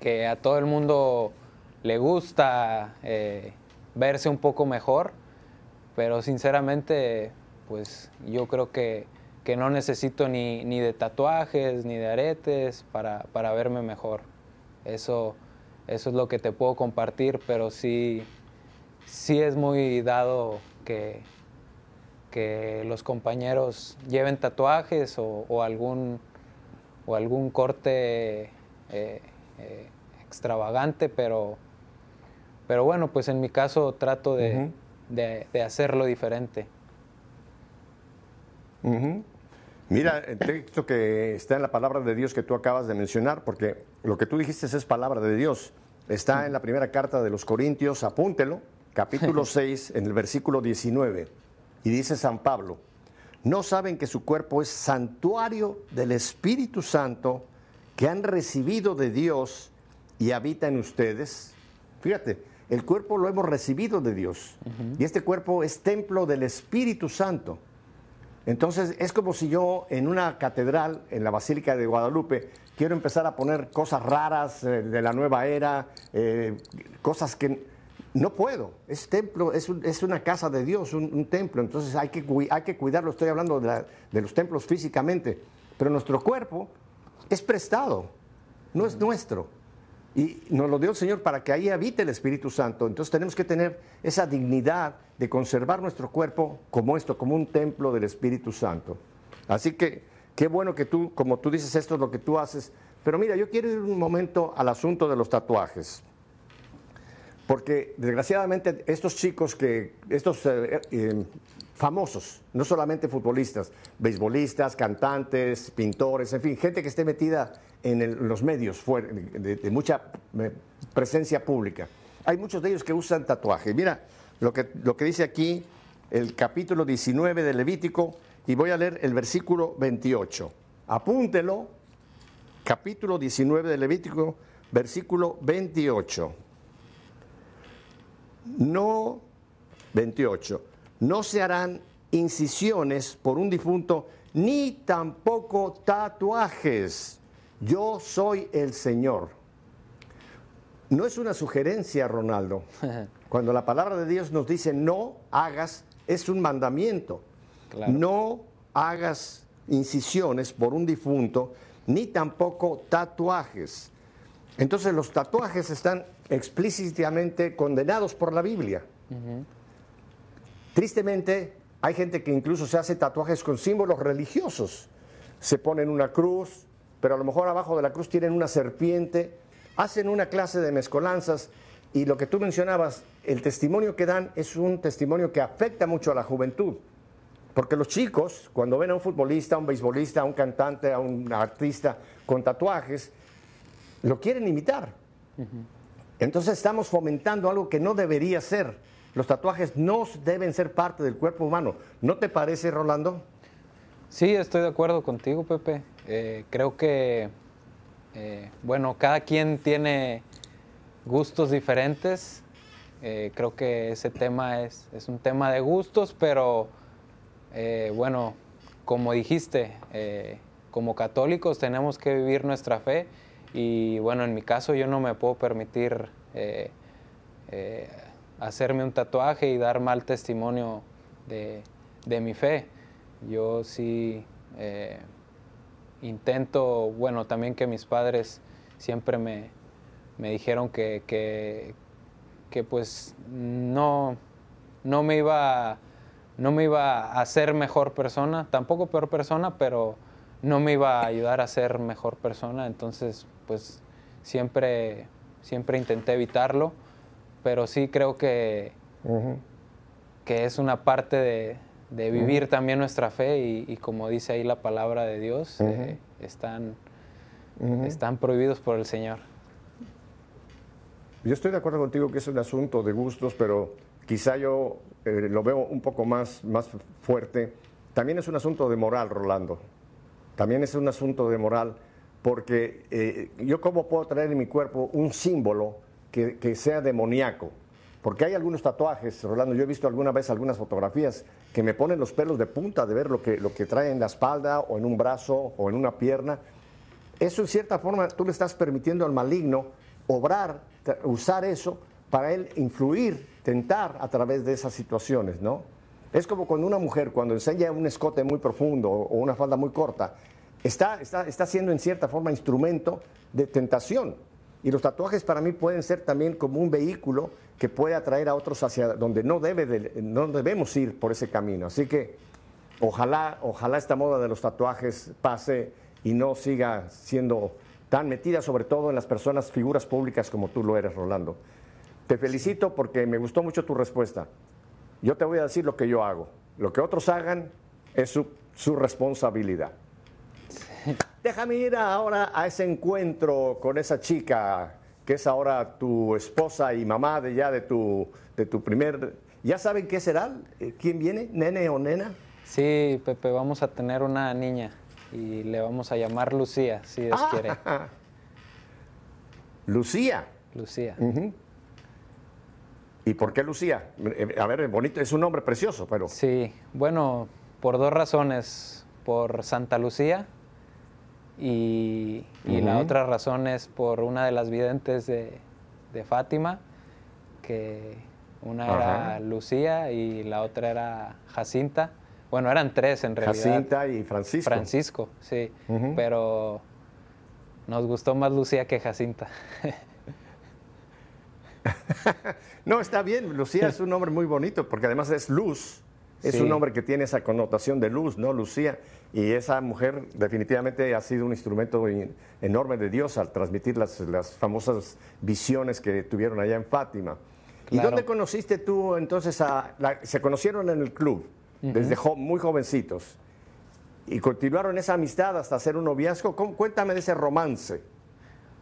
que a todo el mundo le gusta eh, verse un poco mejor, pero sinceramente, pues yo creo que, no necesito ni, ni, de tatuajes, ni de aretes para, verme mejor. Eso, eso es lo que te puedo compartir, pero sí, sí es muy dado que, que los compañeros lleven tatuajes o, algún, o algún corte eh, eh, extravagante, pero, pero bueno, pues en mi caso trato de, hacerlo diferente.
Mira, el texto que está en la palabra de Dios que tú acabas de mencionar, porque lo que tú dijiste es palabra de Dios, está en la primera carta de los Corintios, apúntelo, capítulo [LAUGHS] 6, en el versículo 19, y dice San Pablo, ¿no saben que su cuerpo es santuario del Espíritu Santo? Que han recibido de Dios y habita en ustedes. Fíjate, el cuerpo lo hemos recibido de Dios y este cuerpo es templo del Espíritu Santo. Entonces es como si yo en una catedral, en la Basílica de Guadalupe, quiero empezar a poner cosas raras eh, de la nueva era, eh, cosas que no puedo. Es templo, es, una casa de Dios, un, templo. Entonces hay que, hay que cuidarlo. Estoy hablando de, de los templos físicamente, pero nuestro cuerpo es prestado, no es nuestro. Y nos lo dio el Señor para que ahí habite el Espíritu Santo. Entonces tenemos que tener esa dignidad de conservar nuestro cuerpo como esto, como un templo del Espíritu Santo. Así que qué bueno que tú, como tú dices, esto es lo que tú haces Pero mira, yo quiero ir un momento al asunto de los tatuajes. Porque desgraciadamente estos chicos que, estos eh, eh, famosos, no solamente futbolistas, beisbolistas, cantantes, pintores, en fin, gente que esté metida en los medios de, de, mucha eh, presencia pública. Hay muchos de ellos que usan tatuajes. Mira lo que, lo que dice aquí el capítulo 19 de Levítico y voy a leer el versículo 28. Apúntelo, capítulo 19 de Levítico, versículo 28 no, 28, no se harán incisiones por un difunto, ni tampoco tatuajes. Yo soy el Señor. No es una sugerencia, Ronaldo. [LAUGHS] Cuando la palabra de Dios nos dice no hagas, es un mandamiento. No hagas incisiones por un difunto, ni tampoco tatuajes. Entonces los tatuajes están explícitamente condenados por la Biblia. Tristemente, hay gente que incluso se hace tatuajes con símbolos religiosos. Se ponen una cruz, pero a lo mejor abajo de la cruz tienen una serpiente, hacen una clase de mezcolanzas y lo que tú mencionabas, el testimonio que dan es un testimonio que afecta mucho a la juventud. Porque los chicos, cuando ven a un futbolista, a un beisbolista, a un cantante, a un artista con tatuajes, lo quieren imitar. Entonces estamos fomentando algo que no debería ser. Los tatuajes no deben ser parte del cuerpo humano. ¿No te parece, Rolando?
Sí, estoy de acuerdo contigo, Pepe. Eh, creo que, eh, bueno, cada quien tiene gustos diferentes. Eh, creo que ese tema es, es, un tema de gustos, pero bueno, como dijiste, como católicos tenemos que vivir nuestra fe y bueno, en mi caso yo no me puedo permitir hacerme un tatuaje y dar mal testimonio de, mi fe. Yo sí eh, intento, bueno, también que mis padres siempre me, dijeron que, que, pues no, no, me iba, no me iba a ser mejor persona, tampoco peor persona, pero no me iba a ayudar a ser mejor persona, entonces pues siempre, siempre intenté evitarlo, pero sí creo que, que es una parte de, vivir también nuestra fe y, como dice ahí la palabra de Dios, eh, están, están prohibidos por el Señor.
Yo estoy de acuerdo contigo que es un asunto de gustos, pero quizá yo eh, lo veo un poco más, más fuerte. También es un asunto de moral, Rolando. También es un asunto de moral porque eh, yo cómo puedo traer en mi cuerpo un símbolo que, sea demoníaco. Porque hay algunos tatuajes, Rolando, yo he visto alguna vez algunas fotografías que me ponen los pelos de punta de ver lo que, lo que trae en la espalda o en un brazo o en una pierna. Eso en cierta forma tú le estás permitiendo al maligno obrar, usar eso para él influir, tentar a través de esas situaciones, ¿no? Es como cuando una mujer, cuando enseña un escote muy profundo o una falda muy corta, está, está, siendo en cierta forma instrumento de tentación. Y los tatuajes para mí pueden ser también como un vehículo que puede atraer a otros hacia donde no, debe no debemos ir por ese camino. Así que ojalá, ojalá esta moda de los tatuajes pase y no siga siendo tan metida, sobre todo en las personas, figuras públicas como tú lo eres, Rolando. Te felicito porque me gustó mucho tu respuesta. Yo te voy a decir lo que yo hago. Lo que otros hagan es su, su responsabilidad. Déjame ir ahora a ese encuentro con esa chica que es ahora tu esposa y mamá de ya de tu, de tu primer... ¿Ya saben qué será? Eh, ¿Quién viene? ¿Nene o nena?
Sí, Pepe, vamos a tener una niña y le vamos a llamar Lucía, si Dios ah. quiere. [LAUGHS]
Lucía.
Lucía.
¿Y por qué Lucía? Eh, a ver, bonito, es un nombre precioso, pero...
Sí, bueno, por dos razones. Por Santa Lucía, y, la otra razón es por una de las videntes de, Fátima, que una era Lucía y la otra era Jacinta. Bueno, eran tres en realidad.
Jacinta y Francisco.
Francisco, sí. Pero nos gustó más Lucía que Jacinta. [LAUGHS]
no, está bien. Lucía es un nombre muy bonito porque además es luz. Es un nombre que tiene esa connotación de luz, ¿no, Lucía? Y esa mujer definitivamente ha sido un instrumento enorme de Dios al transmitir las, famosas visiones que tuvieron allá en Fátima. ¿Y dónde conociste tú entonces a... se conocieron en el club, desde muy jovencitos, y continuaron esa amistad hasta hacer un noviazgo. cuéntame de ese romance.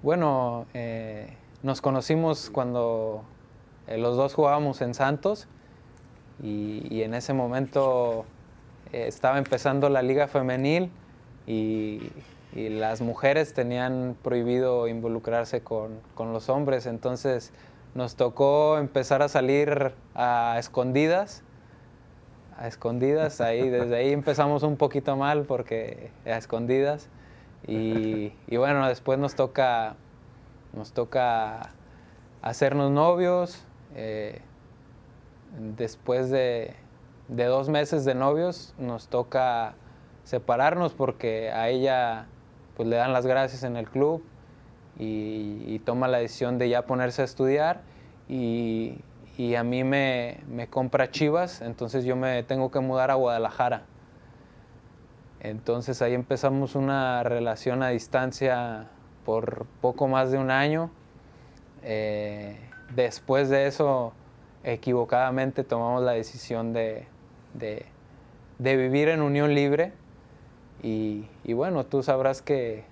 Bueno, eh, nos conocimos cuando eh, los dos jugábamos en Santos y, en ese momento eh, estaba empezando la liga femenil y, las mujeres tenían prohibido involucrarse con, los hombres, entonces nos tocó empezar a salir a escondidas, a escondidas, ahí, [LAUGHS] desde ahí empezamos un poquito mal porque a escondidas. Y, [LAUGHS] bueno, después nos toca, nos toca hacernos novios, eh, después de, dos meses de novios nos toca separarnos porque a ella pues le dan las gracias en el club y, toma la decisión de ya ponerse a estudiar y, a mí me, compra Chivas, entonces yo me tengo que mudar a Guadalajara. Entonces ahí empezamos una relación a distancia por poco más de un año. Eh, después de eso, equivocadamente tomamos la decisión de, vivir en unión libre. Y, bueno, tú sabrás que,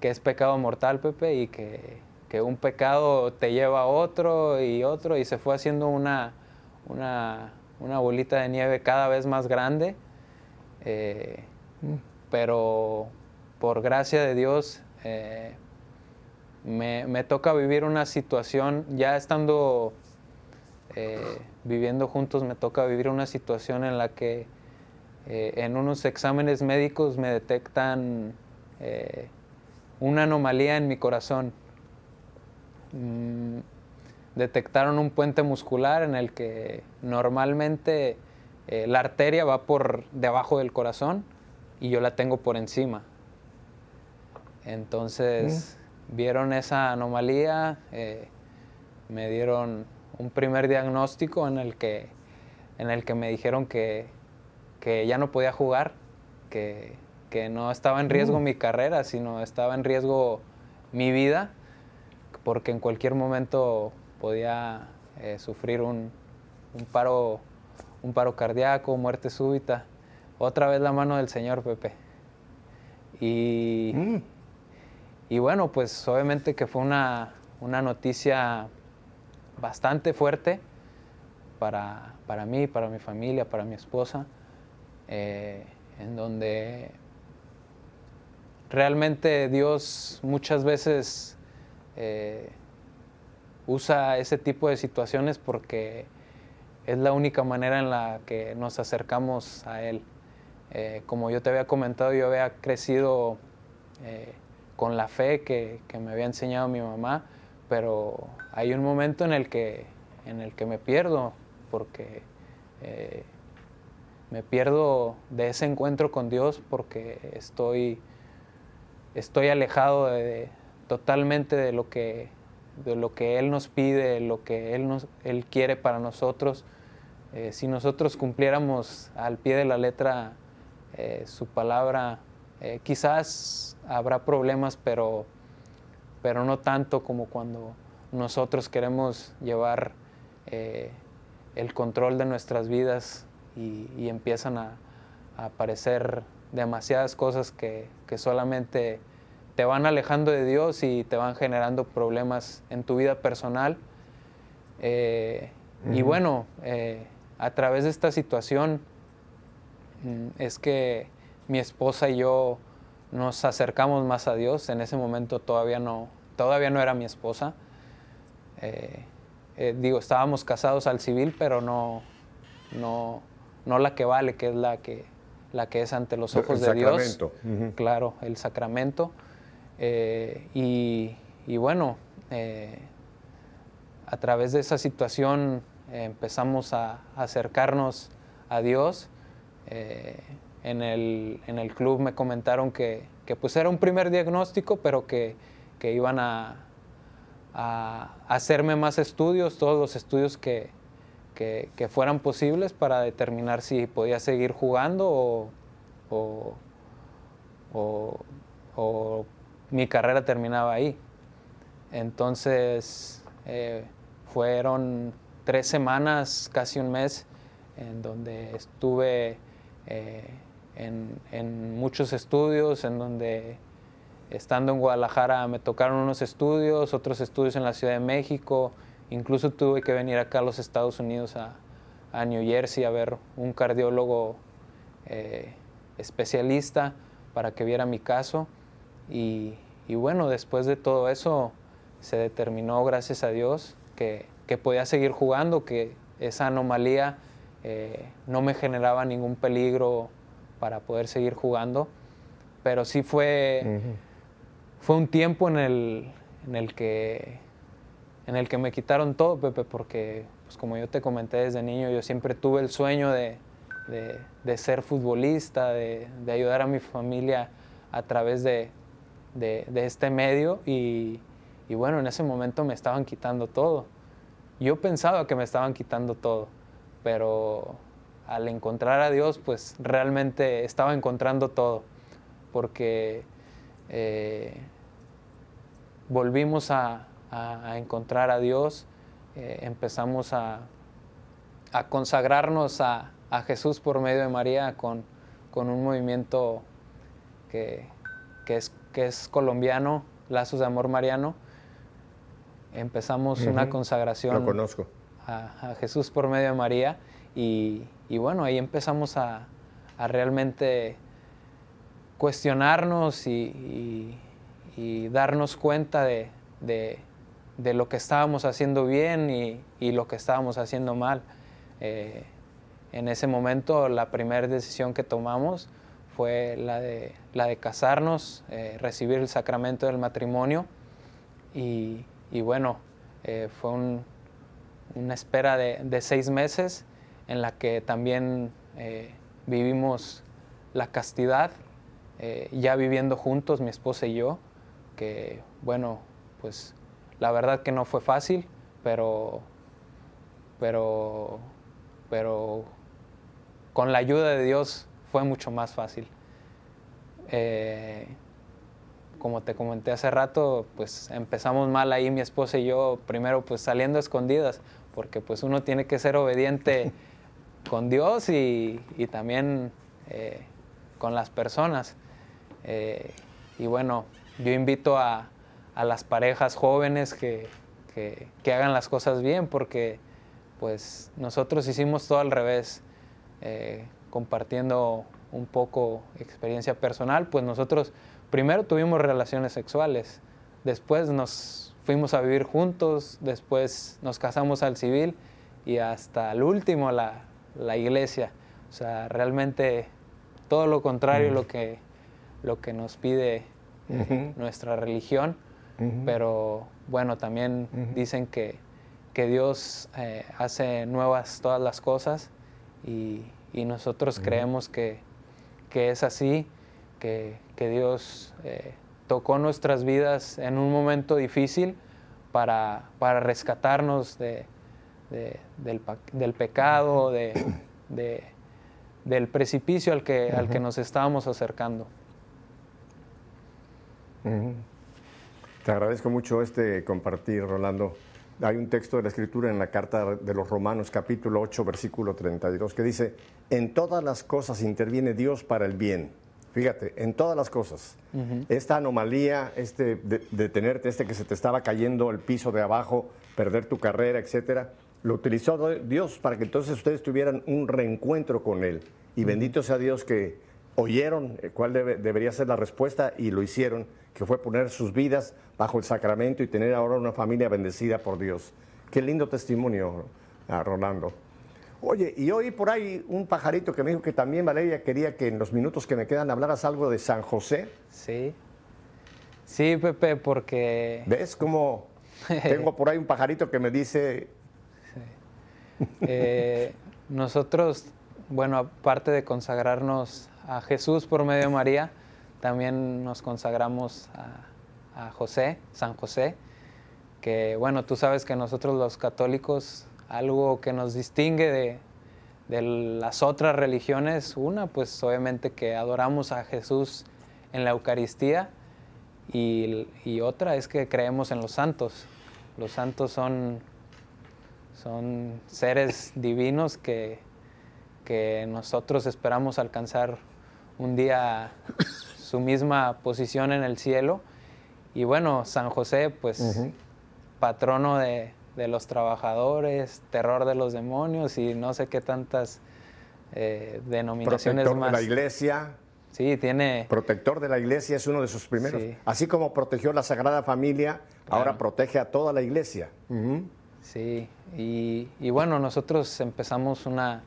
es pecado mortal, Pepe, y que, un pecado te lleva a otro y otro, y se fue haciendo una, una, bolita de nieve cada vez más grande. Eh, pero por gracia de Dios, eh, me, toca vivir una situación, ya estando eh, viviendo juntos, me toca vivir una situación en la que eh, en unos exámenes médicos me detectan eh, una anomalía en mi corazón. Mm, detectaron un puente muscular en el que normalmente la arteria va por debajo del corazón y yo la tengo por encima. Entonces... Vieron esa anomalía, me dieron un primer diagnóstico en el que, en el que me dijeron que, ya no podía jugar, que, no estaba en riesgo mm. mi carrera, sino estaba en riesgo mi vida, porque en cualquier momento podía eh, sufrir un, paro, un paro cardíaco, muerte súbita. Otra vez la mano del Señor, Pepe. Y, mm. Y bueno, pues obviamente que fue una, noticia bastante fuerte para, mí, para mi familia, para mi esposa, eh, en donde realmente Dios muchas veces eh, usa ese tipo de situaciones porque es la única manera en la que nos acercamos a Él. Eh, como yo te había comentado, yo había crecido con la fe que, me había enseñado mi mamá, pero hay un momento en el que, en el que me pierdo, porque eh, me pierdo de ese encuentro con Dios porque estoy, estoy alejado totalmente de lo, que, de lo que Él nos pide, lo que Él, nos, él quiere para nosotros. Eh, si nosotros cumpliéramos al pie de la letra eh, su palabra, quizás habrá problemas, pero, pero no tanto como cuando nosotros queremos llevar eh, el control de nuestras vidas y, empiezan a, aparecer demasiadas cosas que, solamente te van alejando de Dios y te van generando problemas en tu vida personal. Eh, y bueno, eh, a través de esta situación mm, es que mi esposa y yo nos acercamos más a Dios. En ese momento todavía no, todavía no era mi esposa. Eh, eh, digo, estábamos casados al civil, pero no, no, no la que vale, que es la que, la que es ante los ojos de Dios. Claro, el sacramento. Eh, y, y, bueno, a través de esa situación empezamos a, acercarnos a Dios en el, en el club me comentaron que, que, pues era un primer diagnóstico, pero que, que iban a, a, hacerme más estudios, todos los estudios que, que, fueran posibles para determinar si podía seguir jugando o, o, mi carrera terminaba ahí. Entonces eh, fueron tres semanas, casi un mes, en donde estuve eh, en, muchos estudios, en donde estando en Guadalajara me tocaron unos estudios, otros estudios en la Ciudad de México, incluso tuve que venir acá a los Estados Unidos, a, New Jersey, a ver un cardiólogo eh, especialista para que viera mi caso. Y, bueno, después de todo eso se determinó, gracias a Dios, que, podía seguir jugando, que esa anomalía eh, no me generaba ningún peligro para poder seguir jugando. Pero sí fue, fue un tiempo en el, en el que en el que me quitaron todo, Pepe, porque, pues como yo te comenté desde niño, yo siempre tuve el sueño de, ser futbolista, de, ayudar a mi familia a través de, este medio y, bueno, en ese momento me estaban quitando todo. Yo pensaba que me estaban quitando todo, pero al encontrar a Dios, pues realmente estaba encontrando todo, porque eh, volvimos a, a, encontrar a Dios, eh, empezamos a, consagrarnos a, Jesús por medio de María con, con un movimiento que, es, que es colombiano, Lazos de Amor Mariano. Empezamos una consagración
conozco.
A, Jesús por medio de María y, bueno, ahí empezamos a, realmente cuestionarnos y, darnos cuenta de, de lo que estábamos haciendo bien y, lo que estábamos haciendo mal. Eh, en ese momento la primera decisión que tomamos fue la de, la de casarnos, eh, recibir el sacramento del matrimonio y, bueno, eh, fue una espera de, seis meses en la que también vivimos la castidad, ya viviendo juntos, mi esposa y yo, que bueno, pues la verdad que no fue fácil, pero, pero, pero con la ayuda de Dios fue mucho más fácil. Eh, como te comenté hace rato, pues empezamos mal ahí mi esposa y yo, primero pues saliendo escondidas, porque pues uno tiene que ser obediente [LAUGHS] con Dios y, también eh, con las personas. Eh, y bueno, yo invito a, a las parejas jóvenes que, hagan las cosas bien, porque pues nosotros hicimos todo al revés, eh, compartiendo un poco experiencia personal, pues nosotros primero tuvimos relaciones sexuales, después nos fuimos a vivir juntos, después nos casamos al civil y hasta el último la, la iglesia. O sea, realmente todo lo contrario lo, que, lo que nos pide nuestra religión. Pero bueno, también dicen que, que Dios eh, hace nuevas todas las cosas y, y nosotros creemos que, que, es así, que, que Dios eh, tocó nuestras vidas en un momento difícil para, para rescatarnos de, de, del, del, pecado, de, del precipicio al que, al que nos estábamos acercando.
Te agradezco mucho este compartir, Rolando. Hay un texto de la Escritura en la carta de los Romanos, capítulo 8, versículo 32, que dice, en todas las cosas interviene Dios para el bien. Fíjate, en todas las cosas. Esta anomalía, este de, tenerte, este que se te estaba cayendo el piso de abajo, perder tu carrera, etcétera, lo utilizó Dios para que entonces ustedes tuvieran un reencuentro con Él. Y bendito sea Dios que oyeron cuál debería ser la respuesta y lo hicieron que fue poner sus vidas bajo el sacramento y tener ahora una familia bendecida por Dios. Qué lindo testimonio, ah, Rolando. Oye, y hoy por ahí un pajarito que me dijo que también Valeria quería que en los minutos que me quedan hablaras algo de San José.
Sí. Sí, Pepe, porque...
¿Ves cómo tengo por ahí un pajarito que me dice...
Eh, nosotros, bueno, aparte de consagrarnos a Jesús por medio de María, también nos consagramos a, José, San José, que bueno, tú sabes que nosotros los católicos algo que nos distingue de, las otras religiones, una, pues obviamente que adoramos a Jesús en la Eucaristía y, y otra es que creemos en los santos. Los santos son, son seres divinos que, que nosotros esperamos alcanzar un día su misma posición en el cielo. Y bueno, San José, pues patrono de, de, los trabajadores, terror de los demonios y no sé qué tantas eh, denominaciones
Protector
más.
de la iglesia.
Sí, tiene...
Protector de la iglesia es uno de sus primeros. Sí. Así como protegió la Sagrada Familia, claro. ahora protege a toda la iglesia. Uh -huh.
Sí, y, y, bueno, nosotros empezamos una,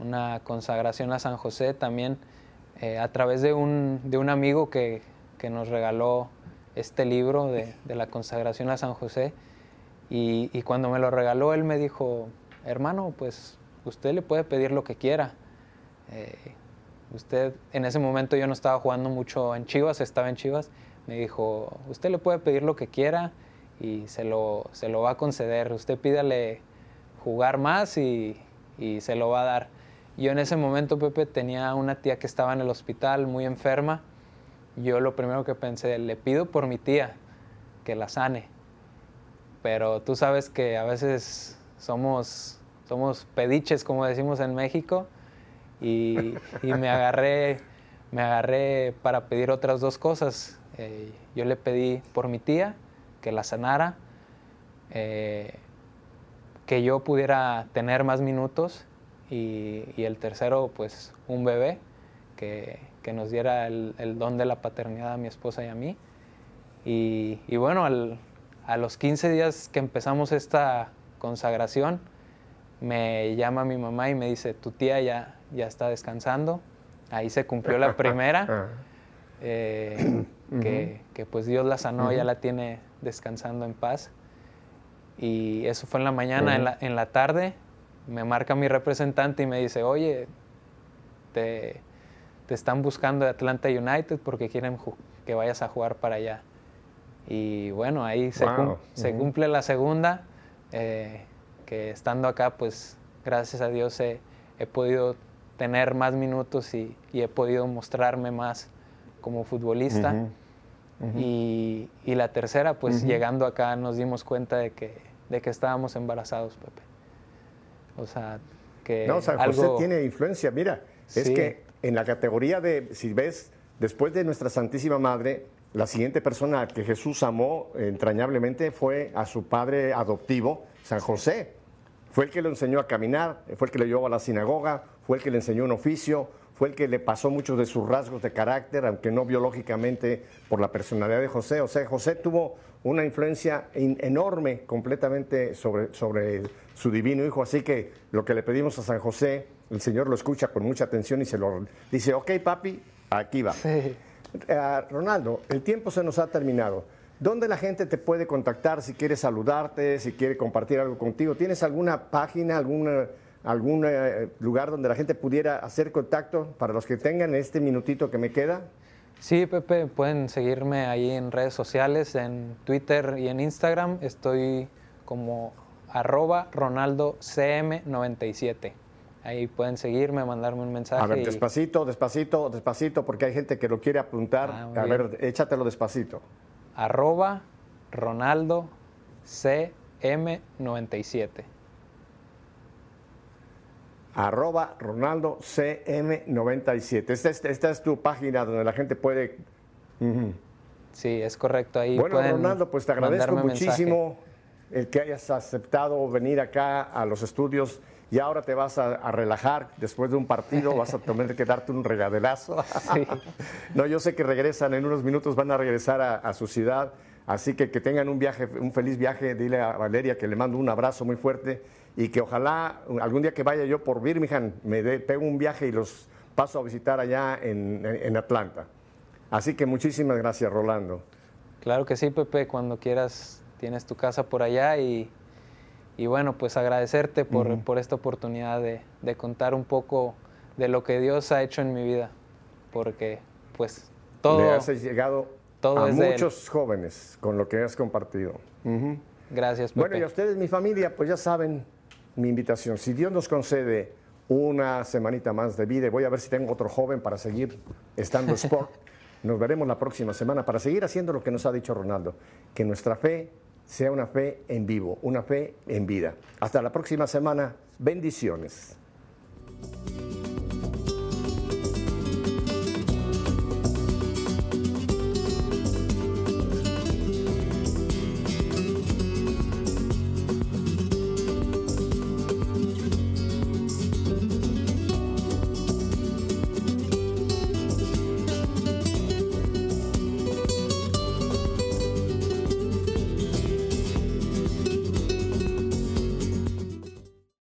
una, consagración a San José también eh, a través de un, de un amigo que, que, nos regaló este libro de, de, la consagración a San José. Y, cuando me lo regaló, él me dijo, hermano, pues usted le puede pedir lo que quiera. Eh, usted, en ese momento yo no estaba jugando mucho en Chivas, estaba en Chivas, me dijo, usted le puede pedir lo que quiera y se lo, se lo va a conceder. Usted pídale jugar más y, y, se lo va a dar. Yo en ese momento, Pepe, tenía una tía que estaba en el hospital muy enferma. Yo lo primero que pensé, le pido por mi tía que la sane. Pero tú sabes que a veces somos, somos pediches, como decimos en México, y, y me, agarré, me agarré para pedir otras dos cosas. Eh, yo le pedí por mi tía que la sanara, eh, que yo pudiera tener más minutos y, y, el tercero, pues un bebé que, que nos diera el, el, don de la paternidad a mi esposa y a mí. Y, y bueno, al, a los 15 días que empezamos esta consagración, me llama mi mamá y me dice, tu tía ya, ya está descansando. Ahí se cumplió la [LAUGHS] primera, eh, [COUGHS] que, que, pues Dios la sanó, ya la tiene descansando en paz. Y eso fue en la mañana, uh -huh. en, la, en, la, tarde me marca mi representante y me dice, oye, te, te están buscando de Atlanta United porque quieren que vayas a jugar para allá. Y bueno, ahí se, wow. cum se uh -huh. cumple la segunda, eh, que estando acá, pues gracias a Dios he, he podido tener más minutos y, y, he podido mostrarme más como futbolista. Uh -huh. Y, y, la tercera, pues llegando acá nos dimos cuenta de que, de que estábamos embarazados, Pepe. O sea, que...
No, San José tiene influencia. Mira, sí. es que en la categoría de, si ves, después de nuestra Santísima Madre, la siguiente persona que Jesús amó entrañablemente fue a su padre adoptivo, San José. Fue el que lo enseñó a caminar, fue el que lo llevó a la sinagoga, fue el que le enseñó un oficio, fue el que le pasó muchos de sus rasgos de carácter, aunque no biológicamente por la personalidad de José. O sea, José tuvo una influencia enorme completamente sobre, sobre su divino hijo. Así que lo que le pedimos a San José, el Señor lo escucha con mucha atención y se lo dice, ok papi, aquí va. Sí. Uh, Ronaldo, el tiempo se nos ha terminado. ¿Dónde la gente te puede contactar si quiere saludarte, si quiere compartir algo contigo? ¿Tienes alguna página, alguna, algún eh, lugar donde la gente pudiera hacer contacto para los que tengan este minutito que me queda?
Sí, Pepe, pueden seguirme ahí en redes sociales, en Twitter y en Instagram. Estoy como arroba ronaldocm97. Ahí pueden seguirme, mandarme un mensaje.
A ver, y... despacito, despacito, despacito, porque hay gente que lo quiere apuntar. Ah, a ver, échatelo despacito.
Arroba Ronaldo CM97.
Arroba Ronaldo CM97. Esta es, esta es, tu página donde la gente puede.
Uh -huh. Sí, es correcto. Ahí
bueno, Ronaldo, pues te agradezco muchísimo el que hayas aceptado venir acá a los estudios y ahora te vas a, a, relajar después de un partido, vas a tener que darte un regaderazo. Sí. [LAUGHS] no, yo sé que regresan en unos minutos, van a regresar a, a, su ciudad, así que que tengan un viaje, un feliz viaje, dile a Valeria que le mando un abrazo muy fuerte y que ojalá algún día que vaya yo por Birmingham me dé, pego un viaje y los paso a visitar allá en, en Atlanta. Así que muchísimas gracias, Rolando.
Claro que sí, Pepe, cuando quieras tienes tu casa por allá y y bueno, pues agradecerte por, uh -huh. por esta oportunidad de, de, contar un poco de lo que Dios ha hecho en mi vida, porque pues todo...
Le has llegado todo a muchos jóvenes con lo que has compartido. Uh -huh.
Gracias, Pepe.
Bueno, y a ustedes, mi familia, pues ya saben, mi invitación. Si Dios nos concede una semanita más de vida, y voy a ver si tengo otro joven para seguir estando sport. [LAUGHS] Nos veremos la próxima semana para seguir haciendo lo que nos ha dicho Ronaldo, que nuestra fe sea una fe en vivo, una fe en vida. Hasta la próxima semana. Bendiciones.